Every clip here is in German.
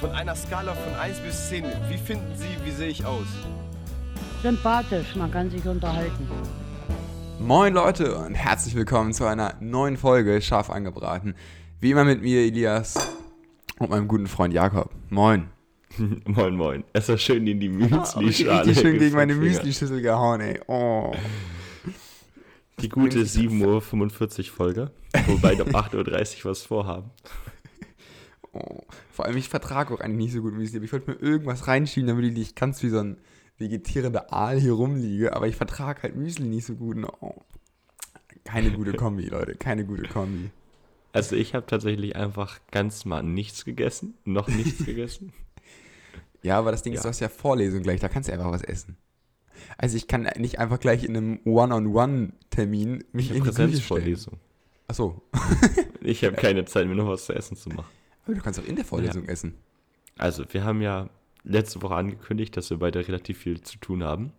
Von einer Skala von 1 bis 10, wie finden Sie, wie sehe ich aus? Sympathisch, man kann sich unterhalten. Moin Leute und herzlich willkommen zu einer neuen Folge Scharf angebraten. Wie immer mit mir Elias und meinem guten Freund Jakob. Moin. moin, moin. Es war schön in die Oh, Müsli-Schale. richtig schön gegen meine. Müsli-Schüssel gehauen, ey. Oh. Die gute 7.45 Uhr Folge, wobei um 8.30 Uhr was vorhaben. Oh. Vor allem, ich vertrage auch eigentlich nicht so gut Müsli, aber ich wollte mir irgendwas reinschieben, damit ich nicht ganz wie so ein vegetierender Aal hier rumliege, aber ich vertrage halt Müsli nicht so gut. Oh. Keine gute Kombi, Leute, keine gute Kombi. Also ich habe tatsächlich einfach ganz mal nichts gegessen, noch nichts gegessen. Ja, aber das Ding ist, Ja. du hast ja Vorlesung gleich, da kannst du einfach was essen. Also ich kann nicht einfach gleich in einem One-on-One-Termin mich Ich in die Küche stellen. Achso, Ich habe keine Zeit, mir noch was zu essen zu machen. Du kannst auch in der Vorlesung essen. Also wir haben ja letzte Woche angekündigt, dass wir beide relativ viel zu tun haben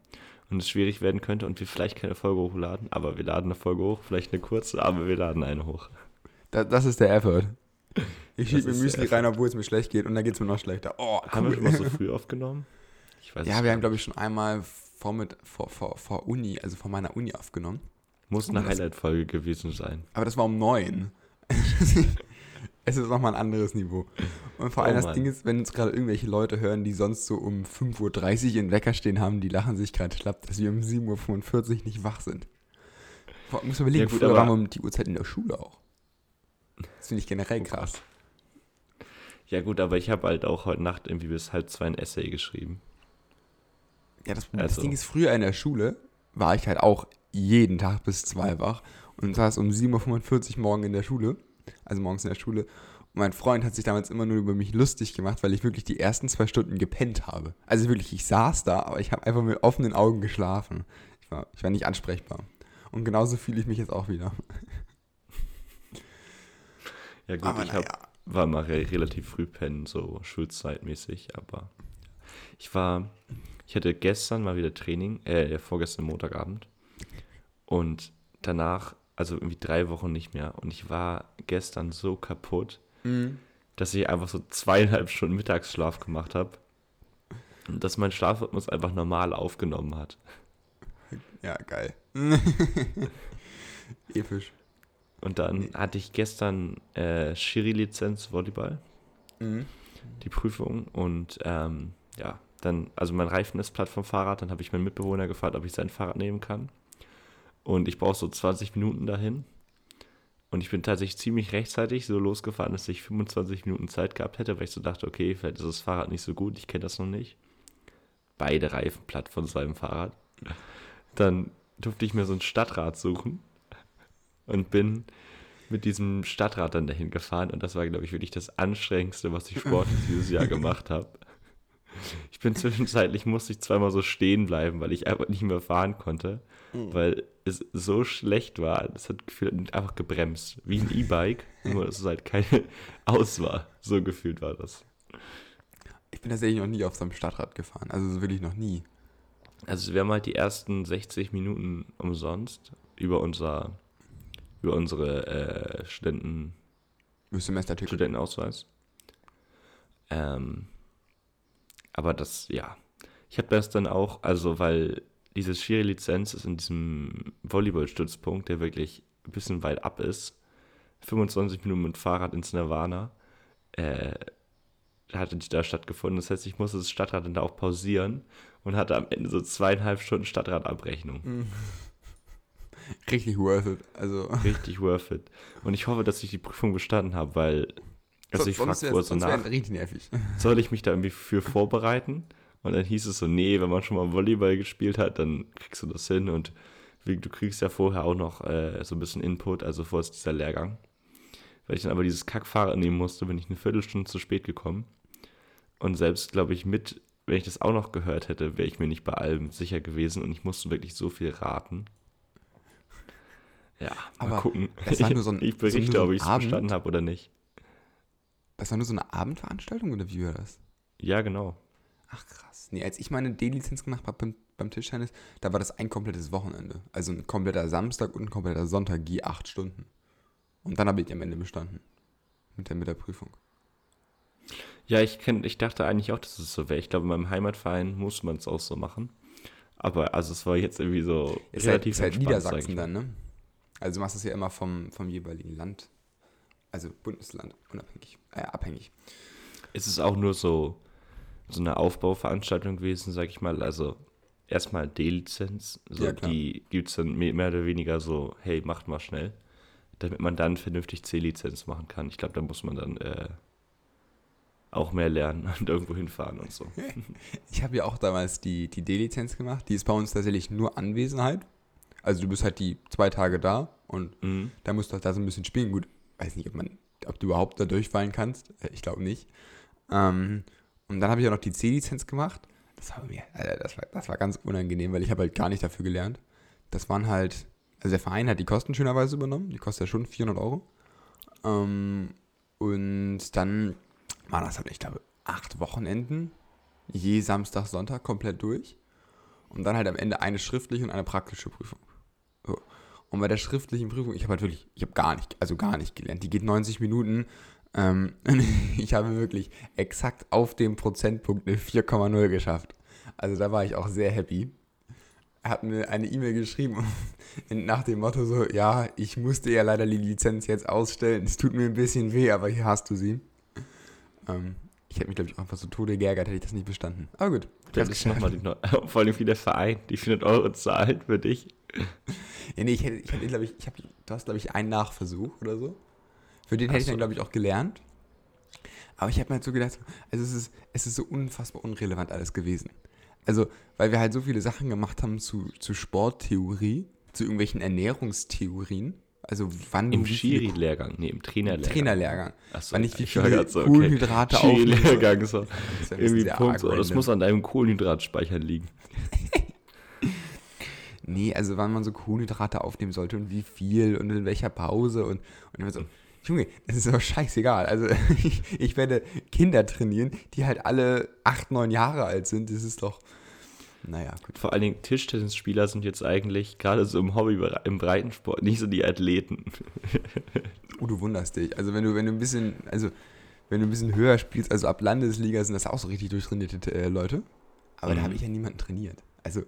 und es schwierig werden könnte und wir vielleicht keine Folge hochladen, aber wir laden eine Folge hoch, vielleicht eine kurze, aber wir laden eine hoch. Da, das ist der Effort. Ich Das schiebe mir Müsli rein, obwohl es mir schlecht geht und dann geht es mir noch schlechter. Oh, Haben wir schon cool. mal so früh aufgenommen? Ich weiß Ja, wir haben, glaube ich, schon einmal vor, mit, vor, vor, vor Uni, also vor meiner Uni aufgenommen. Muss eine das- Highlight-Folge gewesen sein. Aber das war um neun. es ist nochmal ein anderes Niveau. Und vor Oh allem das Mann. Ding ist, wenn uns gerade irgendwelche Leute hören, die sonst so um 5.30 Uhr in Wecker stehen haben, die lachen sich gerade schlapp, dass wir um 7.45 Uhr nicht wach sind. Vor- Muss man überlegen, Ja, gut, früher waren wir um die Uhrzeit in der Schule auch. Das finde ich generell Oh krass. Ja gut, aber ich habe halt auch heute Nacht irgendwie bis halb zwei ein Essay geschrieben. Ja, das, das Also- Ding ist, früher in der Schule war ich halt auch jeden Tag bis zwei wach und saß um 7.45 Uhr morgen in der Schule, also morgens in der Schule. Und mein Freund hat sich damals immer nur über mich lustig gemacht, weil ich wirklich die ersten zwei Stunden gepennt habe. Also wirklich, ich saß da, aber ich habe einfach mit offenen Augen geschlafen. Ich war, ich war nicht ansprechbar. Und genauso fühle ich mich jetzt auch wieder. Ja gut, Aber ich hab, naja. war mal re relativ früh pennen, so schulzeitmäßig, aber ich war, ich hatte gestern mal wieder Training, äh, vorgestern Montagabend und danach, also irgendwie drei Wochen nicht mehr und ich war gestern so kaputt, dass ich einfach so zweieinhalb Stunden Mittagsschlaf gemacht habe und dass mein Schlafrhythmus einfach normal aufgenommen hat. Ja, geil. Episch. Und dann hatte ich gestern äh, Schiri-Lizenz Volleyball, Mhm. die Prüfung. Und ähm, ja, dann, also mein Reifen ist platt vom Fahrrad. Dann habe ich meinen Mitbewohner gefragt, ob ich sein Fahrrad nehmen kann. Und ich brauche so 20 Minuten dahin. Und ich bin tatsächlich ziemlich rechtzeitig so losgefahren, dass ich 25 Minuten Zeit gehabt hätte, weil ich so dachte, okay, vielleicht ist das Fahrrad nicht so gut, ich kenne das noch nicht. Beide Reifen platt von seinem Fahrrad. Dann durfte ich mir so ein Stadtrad suchen und bin mit diesem Stadtrad dann dahin gefahren und das war, glaube ich, wirklich das anstrengendste, was ich sportlich dieses Jahr gemacht habe. Ich bin zwischenzeitlich, musste ich zweimal so stehen bleiben, weil ich einfach nicht mehr fahren konnte, weil es so schlecht war. Das hat gefühlt einfach gebremst, wie ein E-Bike, nur dass es halt keine Aus war. So gefühlt war das. Ich bin tatsächlich noch nie auf so einem Stadtrad gefahren. Also so wirklich noch nie. Also wir haben halt die ersten 60 Minuten umsonst über unser über unsere äh, Studenten, Semesterticket. Studentenausweis. Ähm, aber das, ja. Ich habe das dann auch, also weil diese Schiri-Lizenz ist in diesem Volleyball-Stützpunkt, der wirklich ein bisschen weit ab ist. 25 Minuten mit Fahrrad ins Nirvana. Äh, hatte die da stattgefunden. Das heißt, ich musste das Stadtrad dann da auch pausieren und hatte am Ende so zweieinhalb Stunden Stadtradabrechnung. Richtig worth it. Also, Richtig worth it. Und ich hoffe, dass ich die Prüfung bestanden habe, weil, also ich frage wär nach, richtig nervig. soll ich mich da irgendwie für vorbereiten? Und dann hieß es so, nee, wenn man schon mal Volleyball gespielt hat, dann kriegst du das hin und du kriegst ja vorher auch noch äh, so ein bisschen Input, also vor ist dieser Lehrgang. Weil ich dann aber dieses Kackfahrrad nehmen musste, bin ich eine Viertelstunde zu spät gekommen. Und selbst, glaube ich, mit, wenn ich das auch noch gehört hätte, wäre ich mir nicht bei allem sicher gewesen und ich musste wirklich so viel raten. Ja, mal Aber gucken. das war nur so ein- ich so berichte, so ein ob ich es Abend? bestanden habe oder nicht. Das war nur so eine Abendveranstaltung oder wie war das? Ja, genau. Ach krass. Nee, als ich meine D-Lizenz gemacht habe beim, beim Tischtennis, da war das ein komplettes Wochenende. Also ein kompletter Samstag und ein kompletter Sonntag, je acht Stunden. Und dann habe ich am Ende bestanden. Mit der, mit der Prüfung. Ja, ich, kenn, ich dachte eigentlich auch, dass es so wäre. Ich glaube, in meinem Heimatverein muss man es auch so machen. Aber also es war jetzt irgendwie so Ist halt, relativ ist halt sag Niedersachsen dann, ne? Also du machst es ja immer vom, vom jeweiligen Land. Also Bundesland, unabhängig, äh, abhängig. Es ist auch nur so, so eine Aufbauveranstaltung gewesen, sag ich mal. Also erstmal D-Lizenz. So, Ja, die gibt es dann mehr mehr oder weniger so, hey, macht mal schnell. Damit man dann vernünftig C-Lizenz machen kann. Ich glaube, da muss man dann äh, auch mehr lernen und irgendwo hinfahren und so. Ich habe ja auch damals die, die D-Lizenz gemacht. Die ist bei uns tatsächlich nur Anwesenheit. Also du bist halt die zwei Tage da und Mhm. da musst du halt da so ein bisschen spielen. Gut, weiß nicht, ob, man, ob du überhaupt da durchfallen kannst. Äh, Ich glaube nicht. Ähm, und dann habe ich auch noch die C-Lizenz gemacht. Das war mir, Alter, das war, das war ganz unangenehm, weil ich habe halt gar nicht dafür gelernt. Das waren halt, also der Verein hat die Kosten schönerweise übernommen. Die kostet ja schon 400 Euro. Ähm, und dann waren das halt, ich glaube, acht Wochenenden. Je Samstag, Sonntag komplett durch. Und dann halt am Ende eine schriftliche und eine praktische Prüfung. So. Und bei der schriftlichen Prüfung, ich habe halt wirklich, ich habe gar nicht, also gar nicht gelernt. Die geht 90 Minuten. Ähm, ich habe wirklich exakt auf dem Prozentpunkt eine 4,0 geschafft. Also da war ich auch sehr happy. Er hat mir eine E-Mail geschrieben nach dem Motto so, ja, ich musste ja leider die Lizenz jetzt ausstellen. Es tut mir ein bisschen weh, aber hier hast du sie. Ähm, ich hätte mich, glaube ich, auch einfach so tode geärgert, hätte ich das nicht bestanden. Aber gut. Du hättest nochmal die, Neu- vor allem wie der Verein, die 400 Euro zahlt für dich. Ja, nee, ich hätte, ich hätte glaube ich, ich hab, du hast, glaube ich, einen Nachversuch oder so. Für den hätte ich dann, glaube ich, auch gelernt. Aber ich habe mir halt so gedacht, also es ist, es ist so unfassbar unrelevant alles gewesen. Also, weil wir halt so viele Sachen gemacht haben zu, zu Sporttheorie, zu irgendwelchen Ernährungstheorien. Also wann Im Schiri-Lehrgang, nee, im Trainerlehrgang. Trainerlehrgang. Achso, Wann ich wie viele so, okay. Kohlenhydrate aufnehme. Schiri-Lehrgang, so. Das ja Irgendwie Punkt, so. Das muss an deinem Kohlenhydratspeicher liegen. Nee, also wann man so Kohlenhydrate aufnehmen sollte und wie viel und in welcher Pause und, und immer so, Junge, das ist doch scheißegal. Also ich, ich werde Kinder trainieren, die halt alle acht, neun Jahre alt sind. Das ist doch, naja, gut. Vor allen Dingen Tischtennisspieler sind jetzt eigentlich gerade so im Hobby, im Breitensport, nicht so die Athleten. Oh, du wunderst dich. Also wenn du, wenn du ein bisschen, also wenn du ein bisschen höher spielst, also ab Landesliga sind das auch so richtig durchtrainierte äh, Leute. Aber da Mhm. habe ich ja niemanden trainiert. Also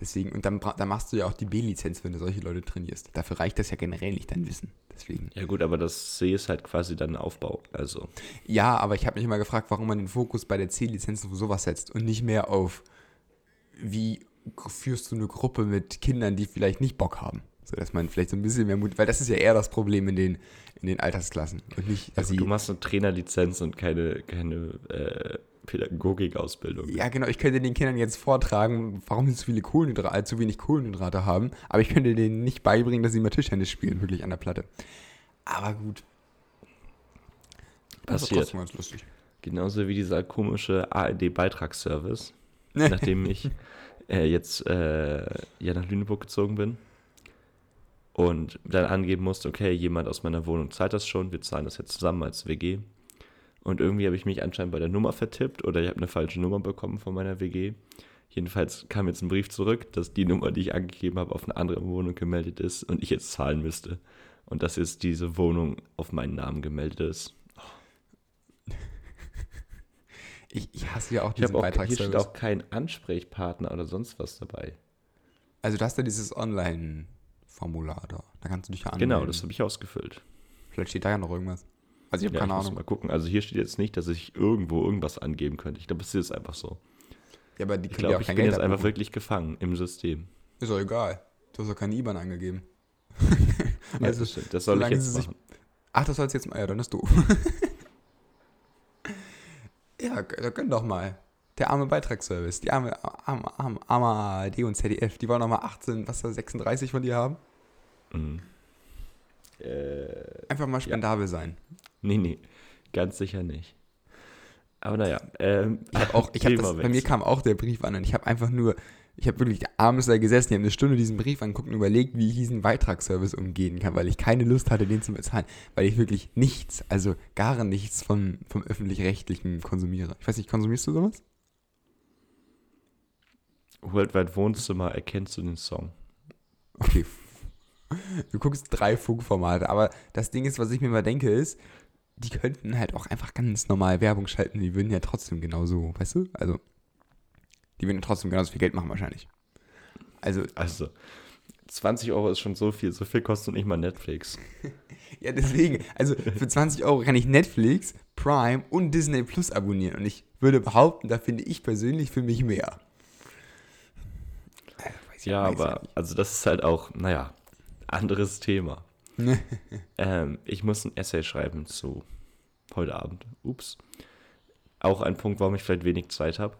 deswegen, und dann, dann machst du ja auch die B-Lizenz, wenn du solche Leute trainierst. Dafür reicht das ja generell nicht, dein Wissen. Deswegen. Ja gut, aber das C ist halt quasi dann Aufbau. Also, Ja, aber ich habe mich immer gefragt, warum man den Fokus bei der C-Lizenz auf sowas setzt und nicht mehr auf, wie führst du eine Gruppe mit Kindern, die vielleicht nicht Bock haben. So, dass man vielleicht so ein bisschen mehr Mut, weil das ist ja eher das Problem in den, in den Altersklassen und nicht, ja, dass gut, sie, du machst eine Trainerlizenz und keine, keine äh, Pädagogikausbildung. ja genau, ich könnte den Kindern jetzt vortragen, warum sie zu viele Kohlenhydrate, zu wenig Kohlenhydrate haben, aber ich könnte denen nicht beibringen, dass sie mal Tischtennis spielen, wirklich an der Platte. Aber gut. Das Passiert. trotzdem ganz lustig. Genauso wie dieser komische ARD-Beitragsservice, nachdem ich äh, jetzt äh, ja nach Lüneburg gezogen bin und dann angeben musste, okay, jemand aus meiner Wohnung zahlt das schon, wir zahlen das jetzt zusammen als WG. Und irgendwie habe ich mich anscheinend bei der Nummer vertippt oder ich habe eine falsche Nummer bekommen von meiner WG. Jedenfalls kam jetzt ein Brief zurück, dass die Nummer, die ich angegeben habe, auf eine andere Wohnung gemeldet ist und ich jetzt zahlen müsste. Und dass jetzt diese Wohnung auf meinen Namen gemeldet ist. Ich, ich hasse ja auch Ich diesen habe auch, hier steht auch kein Ansprechpartner oder sonst was dabei. Also du hast ja dieses Online-Formular da. Da kannst du dich ja anmelden. Genau, das habe ich ausgefüllt. Vielleicht steht da ja noch irgendwas. Also ich habe Ja, keine ich muss Ahnung. mal gucken. Also hier steht jetzt nicht, dass ich irgendwo irgendwas angeben könnte. Ich glaube, es ist einfach so. Ja, aber die Ich können ja glaube, ich bin Geld jetzt einfach wirklich gefangen im System. Ist doch egal. Du hast doch keine IBAN angegeben. Ja, also, das, stimmt. das soll ich jetzt machen. ach, das sollst du jetzt mal. Ja, dann ist doof. ja, gönn doch mal. Der arme Beitragsservice. Die arme, arme, arme, arme ARD und ZDF. Die wollen noch mal 18, was da, 36 von dir haben. Mhm. Äh, Einfach mal spendabel sein. nee, nee, ganz sicher nicht. Aber naja, ähm, Ich hab auch, ich hab das, bei mir kam auch der Brief an und ich habe einfach nur, ich habe wirklich abends da gesessen, ich habe eine Stunde diesen Brief angeguckt und überlegt, wie ich diesen Beitragsservice umgehen kann, weil ich keine Lust hatte, den zu bezahlen, weil ich wirklich nichts, also gar nichts von, vom öffentlich-rechtlichen konsumiere. Ich weiß nicht, konsumierst du sowas? Worldwide Wohnzimmer erkennst du den Song. Okay. Du guckst drei Funkformate, aber das Ding ist, was ich mir mal denke, ist, die könnten halt auch einfach ganz normal Werbung schalten. Die würden ja trotzdem genauso, weißt du? Also, die würden trotzdem genauso viel Geld machen wahrscheinlich. Also, Also, 20 Euro ist schon so viel. So viel kostet nicht mal Netflix. ja, deswegen, also für 20 Euro kann ich Netflix, Prime und Disney Plus abonnieren. Und ich würde behaupten, da finde ich persönlich für mich mehr. Äh, weiß Ja, aber, also das ist halt auch, naja, anderes Thema. ähm, ich muss ein Essay schreiben zu heute Abend. Ups. Auch ein Punkt, warum ich vielleicht wenig Zeit habe.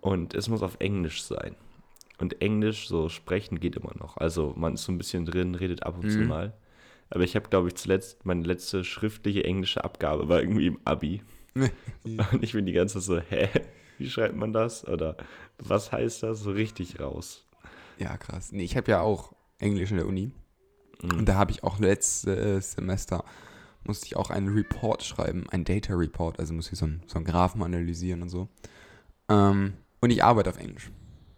Und es muss auf Englisch sein. Und Englisch, so sprechen geht immer noch. Also man ist so ein bisschen drin, redet ab und zu Mhm. mal. Aber ich habe, glaube ich, zuletzt, meine letzte schriftliche englische Abgabe war irgendwie im Abi. Und ich bin die ganze Zeit so, hä? Wie schreibt man das? Oder was heißt das? So richtig raus. Ja, krass. Nee, ich habe ja auch Englisch in der Uni. Und da habe ich auch letztes Semester, musste ich auch einen Report schreiben, ein Data Report, also muss ich so einen, so einen Graphen analysieren und so. Ähm, und ich arbeite auf Englisch.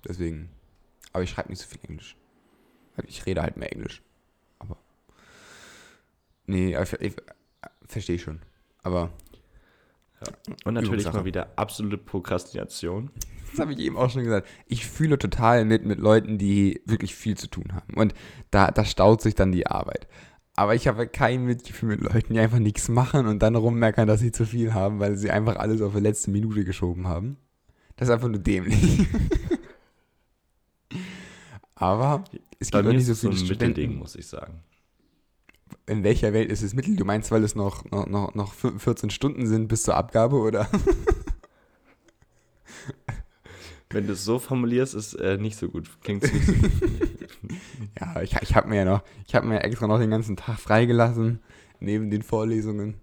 Deswegen, aber ich schreibe nicht so viel Englisch. Also Ich rede halt mehr Englisch. Aber, nee, aber ich, ich, verstehe schon. Aber Und natürlich Übungssache. mal wieder absolute Prokrastination. Das habe ich eben auch schon gesagt. Ich fühle total mit mit Leuten, die wirklich viel zu tun haben. Und da, da staut sich dann die Arbeit. Aber ich habe kein Mitgefühl mit Leuten, die einfach nichts machen und dann rummeckern, dass sie zu viel haben, weil sie einfach alles auf die letzte Minute geschoben haben. Das ist einfach nur dämlich. Aber es gibt auch nicht so so viele Mittelding, Studenten. muss ich sagen. In welcher Welt ist es Mittel? Du meinst, weil es noch, noch, noch, noch 14 Stunden sind bis zur Abgabe, oder? Wenn du es so formulierst, ist äh, nicht so gut. Klingt nicht so gut. Ja, ich, ich habe mir ja noch, ich habe mir extra noch den ganzen Tag freigelassen, neben den Vorlesungen.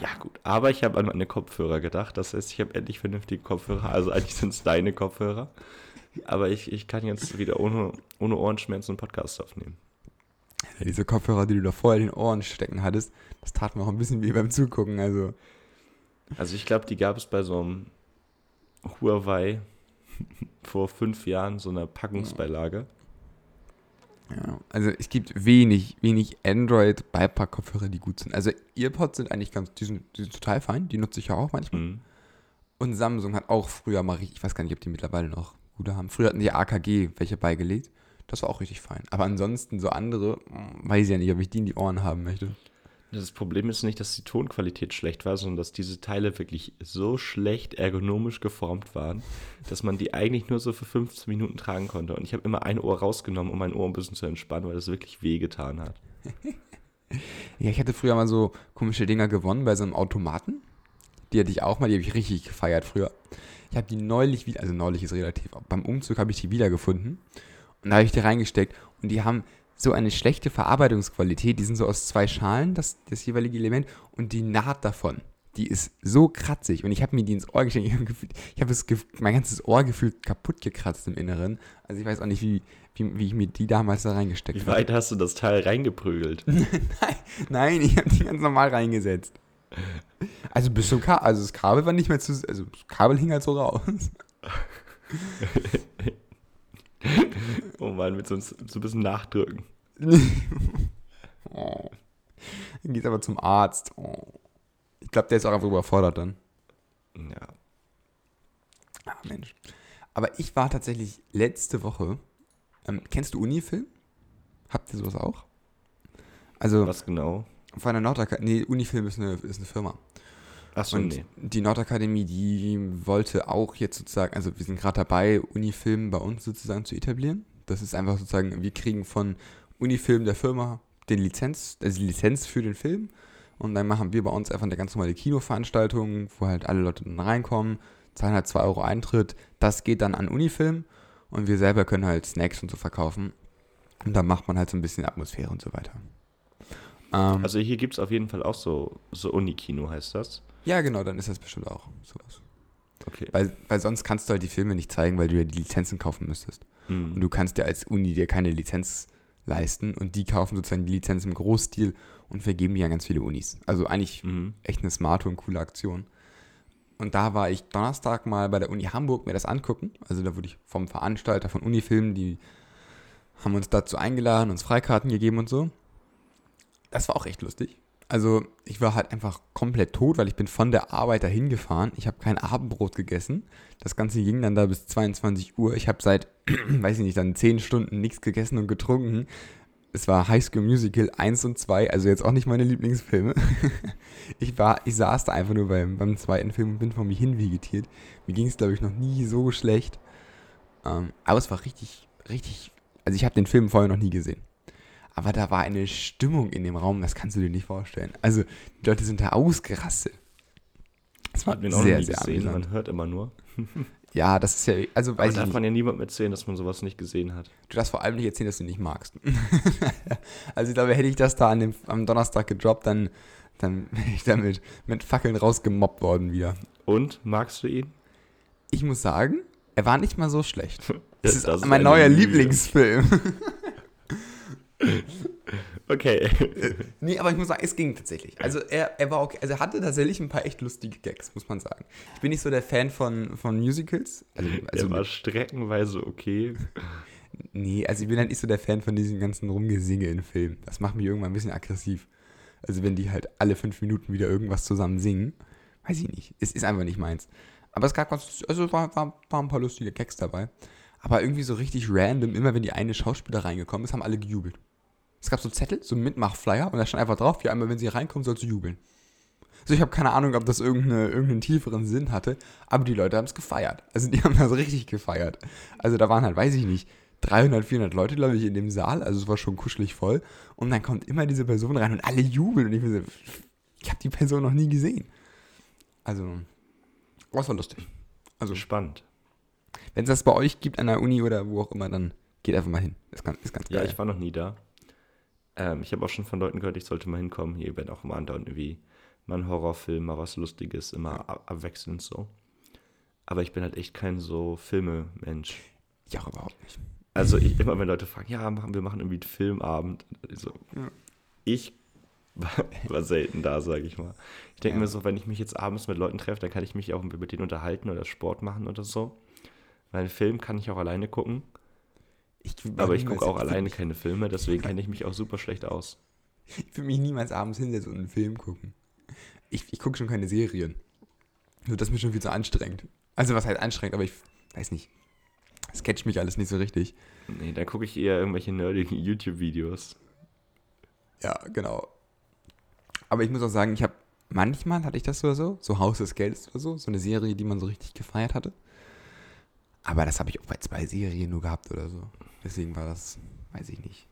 ja, gut. Aber ich habe an meine Kopfhörer gedacht. Das heißt, ich habe endlich vernünftige Kopfhörer. Also eigentlich sind es deine Kopfhörer. Aber ich, ich kann jetzt wieder ohne, ohne Ohrenschmerzen einen Podcast aufnehmen. Ja, diese Kopfhörer, die du da vorher in den Ohren stecken hattest, das tat mir auch ein bisschen wie beim Zugucken. Also, Also ich glaube, die gab es bei so einem Huawei vor fünf Jahren, so einer Packungsbeilage. ja, also es gibt wenig, wenig Android-Beipack-Kopfhörer, die gut sind. Also Earpods sind eigentlich ganz, die sind, die sind total fein, die nutze ich ja auch manchmal. Mhm. Und Samsung hat auch früher mal ich weiß gar nicht, ob die mittlerweile noch gute haben. Früher hatten die AKG welche beigelegt. Das war auch richtig fein. Aber ansonsten so andere, mm, weiß ich ja nicht, ob ich die in die Ohren haben möchte. Das Problem ist nicht, dass die Tonqualität schlecht war, sondern dass diese Teile wirklich so schlecht ergonomisch geformt waren, dass man die eigentlich nur so für 15 Minuten tragen konnte. Und ich habe immer ein Ohr rausgenommen, um mein Ohr ein bisschen zu entspannen, weil das wirklich wehgetan hat. Ja, ich hatte früher mal so komische Dinger gewonnen bei so einem Automaten. Die hatte ich auch mal, die habe ich richtig gefeiert früher. Ich habe die neulich wieder, also neulich ist relativ, beim Umzug habe ich die wiedergefunden. Und da habe ich die reingesteckt. Und die haben so eine schlechte Verarbeitungsqualität. Die sind so aus zwei Schalen, das, das jeweilige Element. Und die Naht davon, die ist so kratzig. Und ich habe mir die ins Ohr gesteckt. Ich habe habe gef- mein ganzes Ohr gefühlt kaputt gekratzt im Inneren. Also ich weiß auch nicht, wie, wie, wie ich mir die damals da reingesteckt Wie habe. weit hast du das Teil reingeprügelt? Nein, nein, ich habe die ganz normal reingesetzt. Also bis zum Kabel, also das Kabel war nicht mehr zu, also das Kabel hing halt so raus. Oh Mann, mit so, so ein bisschen nachdrücken. oh. Dann geht aber zum Arzt. Oh. Ich glaube, der ist auch einfach überfordert dann. Ja. Ah, Mensch. Aber ich war tatsächlich letzte Woche. Ähm, kennst du Unifilm? Habt ihr sowas auch? Also Was genau? von der Nordakademie. Nee, Unifilm ist eine, ist eine Firma. Achso, Und nee. die Nordakademie, die wollte auch jetzt sozusagen, also wir sind gerade dabei, Unifilm bei uns sozusagen zu etablieren. Das ist einfach sozusagen, wir kriegen von Unifilm der Firma den Lizenz, also die Lizenz für den Film. Und dann machen wir bei uns einfach eine ganz normale Kinoveranstaltung, wo halt alle Leute dann reinkommen, zahlen halt 2 Euro Eintritt. Das geht dann an Unifilm und wir selber können halt Snacks und so verkaufen. Und dann macht man halt so ein bisschen Atmosphäre und so weiter. Ähm, Also hier gibt es auf jeden Fall auch so, so Unikino, heißt das. Ja, genau, dann ist das bestimmt auch sowas. Okay. Weil, weil sonst kannst du halt die Filme nicht zeigen, weil du ja die Lizenzen kaufen müsstest. Und Mhm. du kannst ja als Uni dir keine Lizenz leisten und die kaufen sozusagen die Lizenz im Großstil und vergeben die an ganz viele Unis. Also eigentlich Mhm. echt eine smarte und coole Aktion. Und da war ich Donnerstag mal bei der Uni Hamburg mir das angucken. Also da wurde ich vom Veranstalter von Unifilm, die haben uns dazu eingeladen, uns Freikarten gegeben und so. Das war auch echt lustig. Also ich war halt einfach komplett tot, weil ich bin von der Arbeit dahin gefahren. Ich habe kein Abendbrot gegessen. Das Ganze ging dann da bis 22 Uhr. Ich habe seit, weiß ich nicht, dann 10 Stunden nichts gegessen und getrunken. Es war High School Musical 1 und 2, also jetzt auch nicht meine Lieblingsfilme. ich, war, ich saß da einfach nur beim, beim zweiten Film und bin vor mich hin vegetiert. Mir ging es, glaube ich, noch nie so schlecht. Ähm, aber es war richtig, richtig. Also ich habe den Film vorher noch nie gesehen. Aber da war eine Stimmung in dem Raum, das kannst du dir nicht vorstellen. Also die Leute sind da ausgerastet. Das war Hat den auch sehr, noch nie sehr gesehen, amüsant. man hört immer nur. Ja, das ist ja, also Aber weiß ich darf nicht. man ja niemandem erzählen, dass man sowas nicht gesehen hat. Du darfst vor allem nicht erzählen, dass du ihn nicht magst. also ich glaube, hätte ich das da an dem, am Donnerstag gedroppt, dann, dann wäre ich damit mit Fackeln rausgemobbt worden wieder. Und, magst du ihn? Ich muss sagen, er war nicht mal so schlecht. Das ist, Das ist mein eine neuer Lüge. Lieblingsfilm. Okay. nee, aber ich muss sagen, es ging tatsächlich. Also er, er war okay. Also er hatte tatsächlich ein paar echt lustige Gags, muss man sagen. Ich bin nicht so der Fan von, von Musicals. Also, also er war streckenweise okay. Nee, also ich bin halt nicht so der Fan von diesen ganzen Rumgesinge in Filmen. Das macht mich irgendwann ein bisschen aggressiv. Also wenn die halt alle fünf Minuten wieder irgendwas zusammen singen, weiß ich nicht. Es ist einfach nicht meins. Aber es gab ganz, also war, war, waren ein paar lustige Gags dabei. Aber irgendwie so richtig random, immer wenn die eine Schauspieler reingekommen ist, haben alle gejubelt. Es gab so Zettel, so Mitmach-Flyer und da stand einfach drauf, ja, einmal wenn sie reinkommen, sollst du jubeln. Also ich habe keine Ahnung, ob das irgendeine, irgendeinen tieferen Sinn hatte, aber die Leute haben es gefeiert. Also die haben das richtig gefeiert. Also da waren halt, weiß ich nicht, 300, 400 Leute, glaube ich, in dem Saal. Also es war schon kuschelig voll. Und dann kommt immer diese Person rein und alle jubeln. Und ich bin so, ich habe die Person noch nie gesehen. Also, das war lustig. Also, Spannend. wenn es das bei euch gibt an der Uni oder wo auch immer, dann geht einfach mal hin. Ist ganz, ist ganz Ja, geil. ich war noch nie da. Ähm, ich habe auch schon von Leuten gehört, ich sollte mal hinkommen. Hier werden auch immer andauernd irgendwie mal ein Horrorfilm, mal was Lustiges, immer ab abwechselnd so. Aber ich bin halt echt kein so Filme-Mensch. ich auch überhaupt nicht. Also ich, immer wenn Leute fragen, ja, machen, wir machen irgendwie einen Filmabend. Also, Ja. Ich war, war selten da, sage ich mal. Ich denke Ja. mir so, wenn ich mich jetzt abends mit Leuten treffe, dann kann ich mich auch mit denen unterhalten oder Sport machen oder so. Weil einen Film kann ich auch alleine gucken. Ich, Aber ich gucke auch alleine mich- keine Filme, deswegen kenne ich mich auch super schlecht aus. Ich würde mich niemals abends hinsetzen und einen Film gucken. Ich, ich gucke schon keine Serien. Also das ist mir schon viel zu anstrengend. Also was heißt anstrengend, aber ich weiß nicht. Das catcht mich alles nicht so richtig. Nee, dann gucke ich eher irgendwelche nerdigen YouTube-Videos. Ja, genau. Aber ich muss auch sagen, ich habe manchmal hatte ich das oder so, so Haus des Geldes oder so, so eine Serie, die man so richtig gefeiert hatte. Aber das habe ich auch bei zwei Serien nur gehabt oder so. Deswegen war das, weiß ich nicht.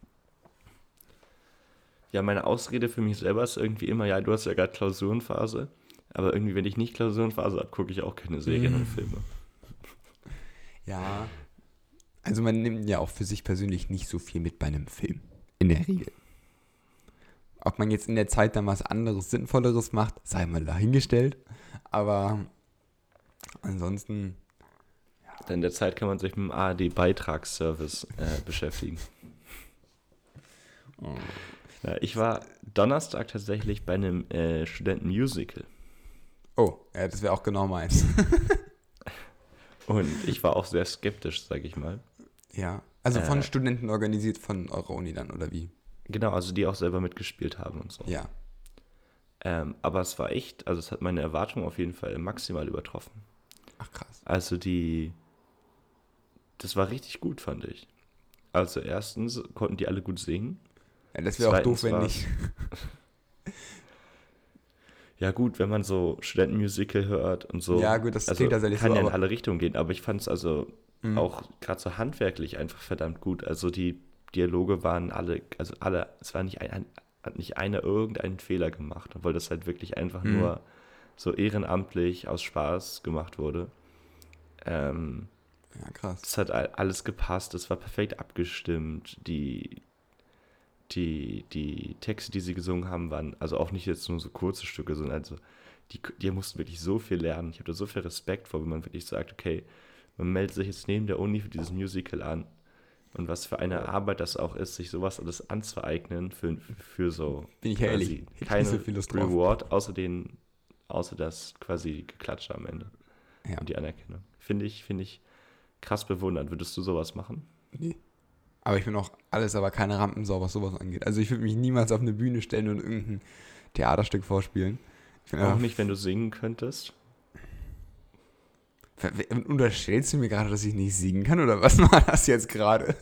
Ja, meine Ausrede für mich selber ist irgendwie immer, ja, du hast ja gerade Klausurenphase. Aber irgendwie, wenn ich nicht Klausurenphase habe, gucke ich auch keine Serien und Filme. Ja. Also man nimmt ja auch für sich persönlich nicht so viel mit bei einem Film. In der Regel. Ob man jetzt in der Zeit dann was anderes, Sinnvolleres macht, sei mal dahingestellt. Aber ansonsten, Denn in der Zeit kann man sich mit dem ARD-Beitragsservice äh, beschäftigen. Ja, ich war Donnerstag tatsächlich bei einem äh, Studentenmusical. oh, ja, das wäre auch genau meins. Und ich war auch sehr skeptisch, sage ich mal. ja. Also von Äh. Studenten organisiert von eurer Uni dann, oder wie? Genau, also die auch selber mitgespielt haben und so. Ja. Ähm, aber es war echt, also es hat meine Erwartungen auf jeden Fall maximal übertroffen. Ach krass. Also die, das war richtig gut, fand ich. Also erstens konnten die alle gut singen. Ja, das wäre auch doof, wenn nicht. Ja gut, wenn man so Studentenmusical hört und so. Ja, gut, das also klingt tatsächlich kann so, ja in alle Richtungen gehen, aber ich fand es also Mhm. auch gerade so handwerklich einfach verdammt gut. Also die Dialoge waren alle, also alle, es war nicht ein, ein hat nicht einer irgendeinen Fehler gemacht, obwohl das halt wirklich einfach Mhm. nur so ehrenamtlich aus Spaß gemacht wurde. Ähm, Ja, krass. es hat all- alles gepasst, es war perfekt abgestimmt. Die, die, die Texte, die sie gesungen haben, waren also auch nicht jetzt nur so kurze Stücke, sondern also die, die mussten wirklich so viel lernen. Ich habe da so viel Respekt vor, wenn man wirklich sagt, okay, man meldet sich jetzt neben der Uni für dieses Musical an. Und was für eine Arbeit das auch ist, sich sowas alles anzueignen für, für so Bin ich ehrlich, keine so viel Lust drauf. Reward, außer den, außer das quasi Geklatsche am Ende Ja. und die Anerkennung. Finde ich, finde ich krass bewundert. Würdest du sowas machen? Nee. Aber ich bin auch alles, aber keine Rampensau, was sowas angeht. Also ich würde mich niemals auf eine Bühne stellen und irgendeinen Theaterstück vorspielen. Auch nicht, wenn du singen könntest. Unterstellst du mir gerade, dass ich nicht singen kann oder was war das jetzt gerade?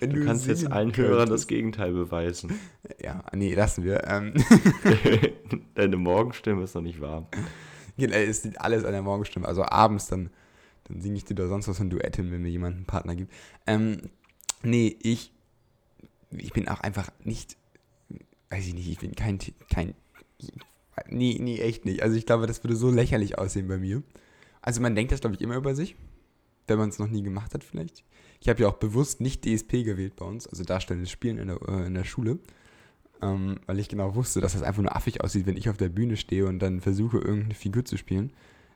Wenn Du kannst jetzt allen Hörern das könntest. Gegenteil beweisen. Ja, nee, lassen wir. Ähm, Deine Morgenstimme ist noch nicht warm. genau, es liegt alles an der Morgenstimme. Also abends dann, dann singe ich dir da sonst was von Duett hin, wenn mir jemand einen Partner gibt. Ähm, nee, ich, ich bin auch einfach nicht, weiß ich nicht, ich bin kein, kein, nee, nee, echt nicht. Also ich glaube, das würde so lächerlich aussehen bei mir. Also man denkt das, glaube ich, immer über sich, wenn man es noch nie gemacht hat vielleicht. Ich habe ja auch bewusst nicht DSP gewählt bei uns, also Darstellendes Spielen in der, äh, in der Schule, ähm, weil ich genau wusste, dass das einfach nur affig aussieht, wenn ich auf der Bühne stehe und dann versuche, irgendeine Figur zu spielen.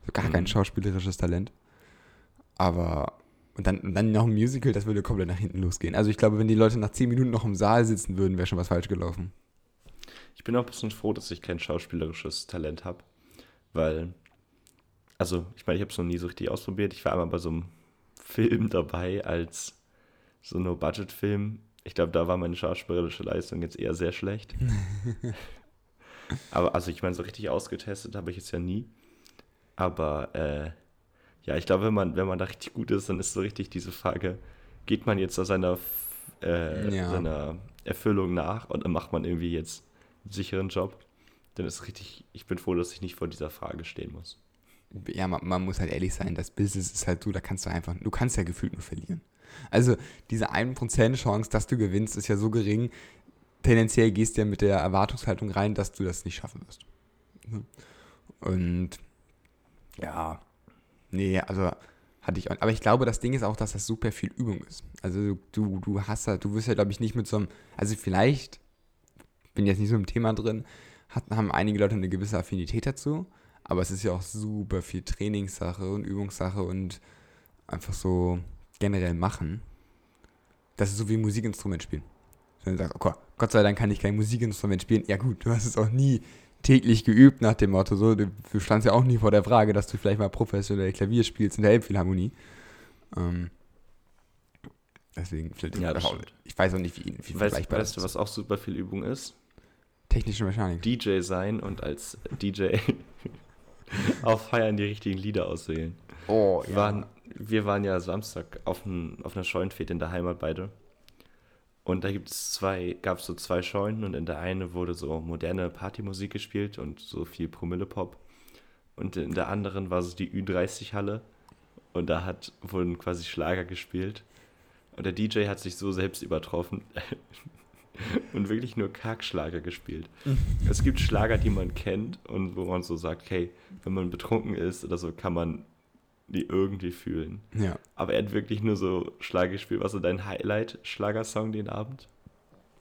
So gar kein Mhm. schauspielerisches Talent. Aber, und dann, und dann noch ein Musical, das würde komplett nach hinten losgehen. Also ich glaube, wenn die Leute nach 10 Minuten noch im Saal sitzen würden, wäre schon was falsch gelaufen. Ich bin auch ein bisschen froh, dass ich kein schauspielerisches Talent habe. Weil, also, ich meine, ich habe es noch nie so richtig ausprobiert. Ich war einmal bei so einem Film dabei als so ein No-Budget-Film. Ich glaube, da war meine schauspielerische Leistung jetzt eher sehr schlecht. Aber, also, ich meine, so richtig ausgetestet habe ich es ja nie. Aber, äh, ja, ich glaube, wenn man, wenn man da richtig gut ist, dann ist so richtig diese Frage, geht man jetzt seiner, äh, Ja. seiner Erfüllung nach und dann macht man irgendwie jetzt einen sicheren Job? Dann ist richtig, ich bin froh, dass ich nicht vor dieser Frage stehen muss. Ja, man, man muss halt ehrlich sein, das Business ist halt so, da kannst du einfach, du kannst ja gefühlt nur verlieren. Also diese 1% Chance, dass du gewinnst, ist ja so gering. Tendenziell gehst du ja mit der Erwartungshaltung rein, dass du das nicht schaffen wirst. Und ja, nee, also hatte ich auch. Aber ich glaube, das Ding ist auch, dass das super viel Übung ist. Also du, du hast halt, du wirst ja, glaube ich, nicht mit so einem, also vielleicht, bin jetzt nicht so im Thema drin, hat, haben einige Leute eine gewisse Affinität dazu, aber es ist ja auch super viel Trainingssache und Übungssache und einfach so generell machen. Das ist so wie Musikinstrument spielen. Wenn du sagst, oh Gott, Gott sei Dank kann ich kein Musikinstrument spielen. Ja gut, du hast es auch nie täglich geübt nach dem Motto. So, du, du standst ja auch nie vor der Frage, dass du vielleicht mal professionell Klavier spielst in der Elbphilharmonie. Ähm, deswegen, vielleicht Ja, das auch- ich weiß auch nicht, wie, wie Weißt, vergleichbar weißt du, das was auch super viel Übung ist? Technische Mechanik. DJ sein und als DJ auf Feiern die richtigen Lieder auswählen. oh, Wir, waren, wir waren ja Samstag auf, ein, auf einer Scheunenfete in der Heimat beide. Und da gibt es zwei, gab es so zwei Scheunen und in der einen wurde so moderne Partymusik gespielt und so viel Promille-Pop. Und in der anderen war so die Ü30-Halle und da hat, wurden quasi Schlager gespielt. Und der DJ hat sich so selbst übertroffen und wirklich nur Kackschlager gespielt. es gibt Schlager, die man kennt und wo man so sagt, hey, wenn man betrunken ist oder so, kann man die irgendwie fühlen. Ja. Aber er hat wirklich nur so Schlager gespielt. Was so dein Highlight-Schlagersong den Abend?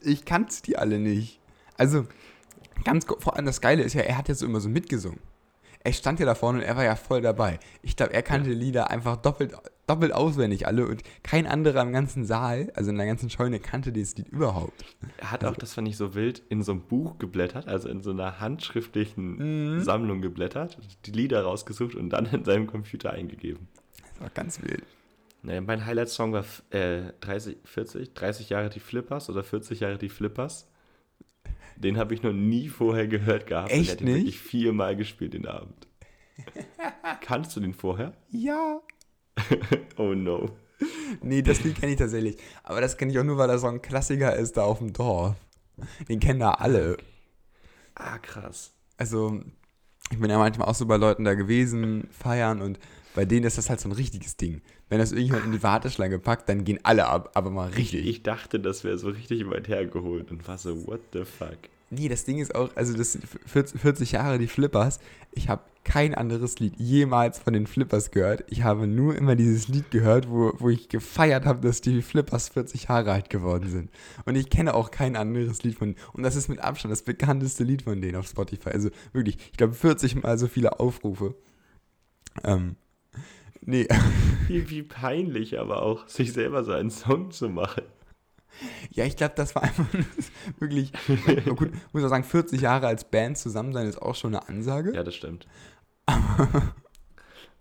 Ich kannte die alle nicht. Also, ganz vor allem das Geile ist ja, er hat jetzt so immer so mitgesungen. Er stand ja da vorne und er war ja voll dabei. Ich glaube, er kannte die Lieder einfach doppelt, doppelt auswendig alle und kein anderer im ganzen Saal, also in der ganzen Scheune, kannte dieses Lied überhaupt. Er hat auch, das fand ich so wild, in so einem Buch geblättert, also in so einer handschriftlichen Sammlung geblättert, die Lieder rausgesucht und dann in seinem Computer eingegeben. Das war ganz wild. Naja, mein Highlight-Song war äh, 30, 40, 30 Jahre die Flippers oder 40 Jahre die Flippers. Den habe ich noch nie vorher gehört gehabt. und Echt der hat den nicht? wirklich viermal gespielt den Abend. Kannst du den vorher? Ja. Oh no. Nee, das Lied kenne ich tatsächlich. Aber das kenne ich auch nur, weil das so ein Klassiker ist da auf dem Dorf. Den kennen da alle. Ah, krass. Also, ich bin ja manchmal auch so bei Leuten da gewesen, feiern und bei denen ist das halt so ein richtiges Ding. Wenn das irgendjemand in die Warteschlange packt, dann gehen alle ab, aber mal richtig. Ich dachte, das wäre so richtig weit hergeholt und war so, what the fuck? Nee, das Ding ist auch, also das 40 40 Jahre die Flippers. Ich habe kein anderes Lied jemals von den Flippers gehört. Ich habe nur immer dieses Lied gehört, wo, wo ich gefeiert habe, dass die Flippers 40 Jahre alt geworden sind. Und ich kenne auch kein anderes Lied von Und das ist mit Abstand das bekannteste Lied von denen auf Spotify. Also wirklich, ich glaube 40 mal so viele Aufrufe. Ähm, nee. Wie, wie peinlich aber auch, sich selber so einen Song zu machen. Ja, ich glaube, das war einfach wirklich. Gut, muss auch sagen, 40 Jahre als Band zusammen sein ist auch schon eine Ansage. Ja, das stimmt.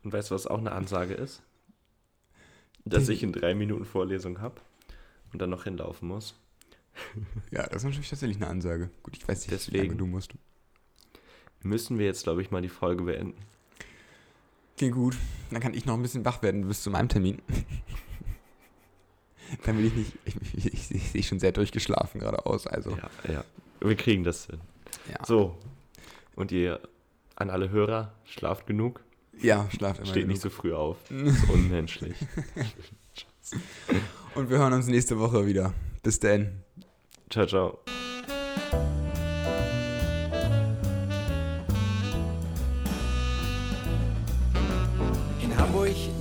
Und weißt du, was auch eine Ansage ist? Dass ich in drei Minuten Vorlesung habe und dann noch hinlaufen muss. Ja, das ist natürlich tatsächlich eine Ansage. Gut, ich weiß nicht, wie Deswegen. lange du musst. Müssen wir jetzt, glaube ich, mal die Folge beenden. Okay, gut. Dann kann ich noch ein bisschen wach werden bis zu meinem Termin. Dann will ich nicht. Ich, ich, ich, ich sehe schon sehr durchgeschlafen gerade aus. Also, Ja, ja. Wir kriegen das hin. ja. So. Und ihr an alle Hörer, schlaft genug. Ja, schlaft immer Steht genug. nicht so früh auf. Das ist unmenschlich. Und wir hören uns nächste Woche wieder. Bis dann. ciao, ciao.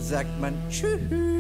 Sagt man Tschüss.